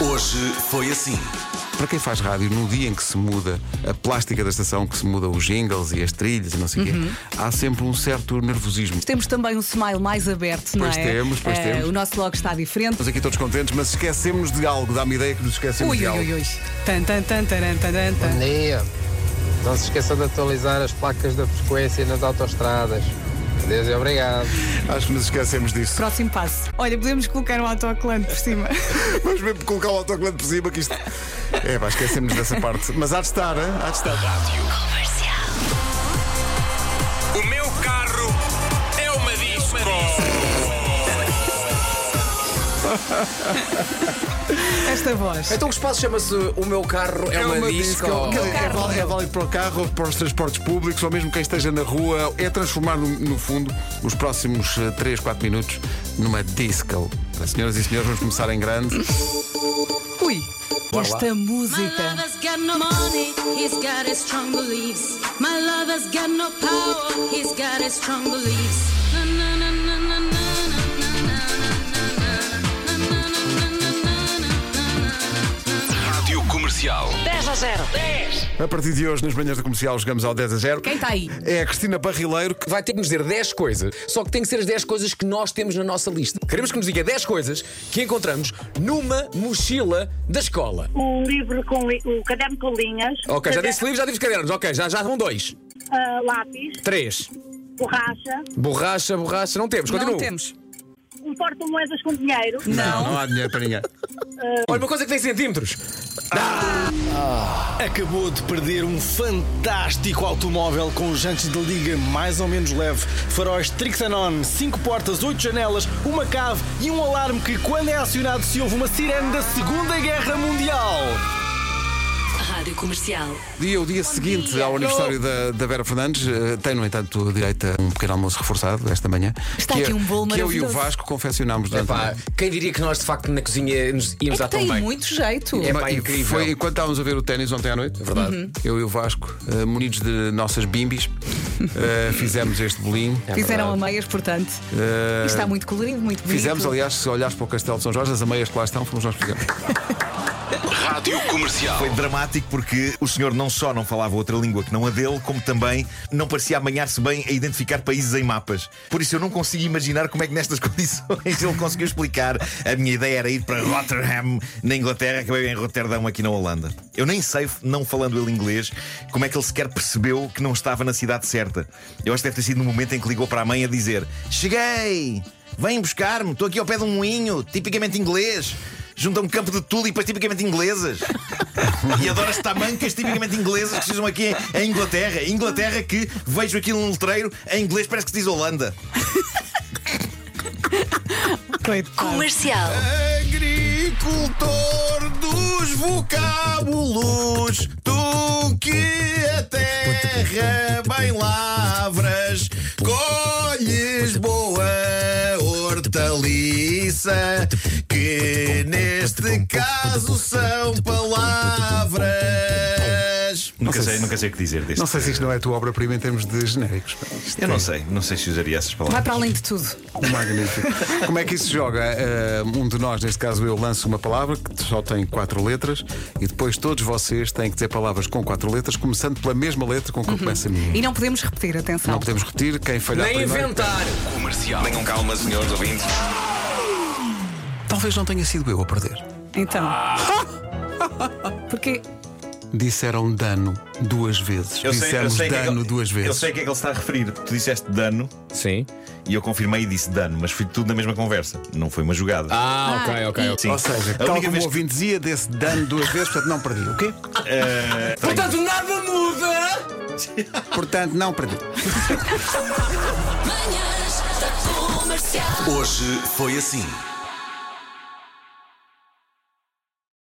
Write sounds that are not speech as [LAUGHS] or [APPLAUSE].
Hoje foi assim. Para quem faz rádio, no dia em que se muda a plástica da estação, que se muda os jingles e as trilhas e não sei o Uhum. quê, há sempre um certo nervosismo. Temos também um smile mais aberto, não Pois é? temos, pois Eh, temos. O nosso logo está diferente. Estamos aqui todos contentes, mas esquecemos de algo, dá-me ideia que nos esquecemos Ui, de ui, algo. ui, ui. Tan, tan, tan, taran, taran, tan. Bom dia. Não se esqueçam de atualizar as placas da frequência nas autoestradas. Adeus e obrigado. Acho que nos esquecemos disso. Próximo passo. Olha, podemos colocar um autocolante por cima. [LAUGHS] Vamos mesmo colocar o autocolante por cima que isto. É, pá, esquecemos dessa parte. Mas há de estar, hein? há de estar. O [LAUGHS] Esta voz. Então o espaço chama-se O Meu Carro é, uma, disco. que É, val- é válido para o carro, para os transportes públicos, ou mesmo quem esteja na rua. É transformar, no, no fundo, os próximos 3, 4 minutos numa disco. Senhoras e senhores, vamos começar em grande. Ui, esta My música. lover's got no money, he's got his strong beliefs. My lover's got no power, he's got his strong beliefs. Na, na, 0. 10. A partir de hoje, nas manhãs da comercial, jogamos ao 10 a 0. Quem está aí? É a Cristina Barrileiro que Vai ter que nos dizer 10 coisas, só que tem que ser as 10 coisas que nós temos na nossa lista. Queremos que nos diga 10 coisas que encontramos numa mochila da escola. o livro com li- o caderno com linhas, Ok, já disse livro, já disse cadernos. Ok, já, já vão dois. ah, lápis, Três. borracha, Borracha, borracha, não temos. Continua. Não temos. um porta-moedas com dinheiro, Não, não há dinheiro para ninguém. Olha, uma coisa que tem centímetros. Acabou de perder um fantástico automóvel com jantes de liga mais ou menos leve, faróis Trixanon, 5 portas, 8 janelas, uma cave e um alarme que, quando é acionado, se ouve uma sirene da Segunda Guerra Mundial. Rádio Comercial. Dia, o dia seguinte ao aniversário da, da Vera Fernandes, eh, tem, no entanto, direito a um pequeno almoço reforçado esta manhã. Está que aqui é- um bolo Que eu e o. Vasco confeccionámos durante Epá, quem diria que nós, de facto, na cozinha nos íamos É dar tão tem bem? muito jeito. É Mas, pá, e incrível. Foi enquanto estávamos a ver o ténis ontem à noite, é verdade. Eu e o Vasco, eh, munidos de nossas bimbis, eh, [LAUGHS] fizemos este bolinho. Fizeram a meias, portanto. Isto está muito colorido, muito bonito. Fizemos, aliás, se olhares para o Castelo de São Jorge, as ameias que lá estão, fomos nós que fizemos. [LAUGHS] Rádio Comercial. Foi dramático porque o senhor não só não falava outra língua que não a dele, como também não parecia amanhar-se bem a identificar países em mapas. Por isso eu não consigo imaginar como é que nestas [LAUGHS] condições ele conseguiu explicar. A minha ideia era ir para Rotterdam, na Inglaterra, acabei em Roterdão, aqui na Holanda. Eu nem sei, não falando ele inglês, como é que ele sequer percebeu que não estava na cidade certa. Eu acho que deve ter sido no momento em que ligou para a mãe a dizer: Cheguei! Vem buscar-me, estou aqui ao pé de um moinho, tipicamente inglês. Junto a um campo de tulipas tipicamente inglesas. E adoro as tamancas tipicamente inglesas que se usam aqui em Inglaterra. Inglaterra que vejo aqui num letreiro, em inglês parece que se diz Holanda. Comercial. Agricultor dos vocábulos, tu que a terra bem lavras, colhes boa hortaliça, que neste caso são palavras. Nunca sei, nunca sei o que dizer deste. Não sei se isto não é a tua obra-prima em termos de genéricos. Isto Eu é não sei, não sei se usaria essas palavras. Vai para além de tudo. Magnífico. Como é que isso se joga? Eh, um de nós, neste caso eu, lanço uma palavra que só tem quatro letras e depois todos vocês têm que dizer palavras com quatro letras, começando pela mesma letra com que começa a minha. E não podemos repetir, atenção. Não podemos repetir, quem falhar Nem primeiro. inventar. Comercial. Tenham calma, senhores ouvintes. Talvez não tenha sido eu a perder. Então. Porque Disseram dano duas vezes. Dissemos que é que dano ele- duas Eu vezes. sei o que é que ele está a referir. Tu disseste dano Sim. e eu confirmei e disse dano, mas foi tudo na mesma conversa. Não foi uma jogada. Ah, ok, ok. ok. Sim. Ou seja, a tal única como vez o ouvinte dizia, desse dano duas vezes, portanto não perdi. O quê? que. eh, Portanto, nada muda. Portanto, não perdi. Manhãs da Comercial. Hoje foi assim.